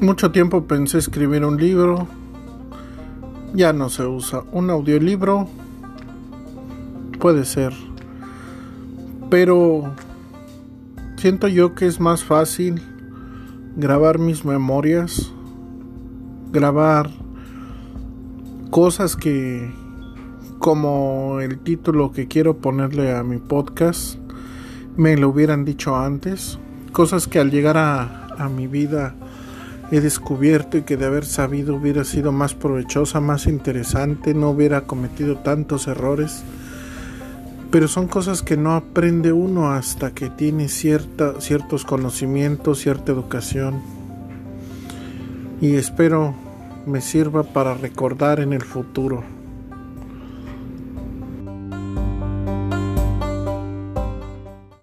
Mucho tiempo pensé escribir un libro, ya no se usa. Un audiolibro. Puede ser, pero siento yo que es más fácil grabar mis memorias, grabar cosas que, como el título que quiero ponerle a mi podcast, me lo hubieran dicho antes, cosas que al llegar a, a mi vida he descubierto y que de haber sabido hubiera sido más provechosa, más interesante, no hubiera cometido tantos errores. Pero son cosas que no aprende uno hasta que tiene cierta, ciertos conocimientos, cierta educación. Y espero me sirva para recordar en el futuro.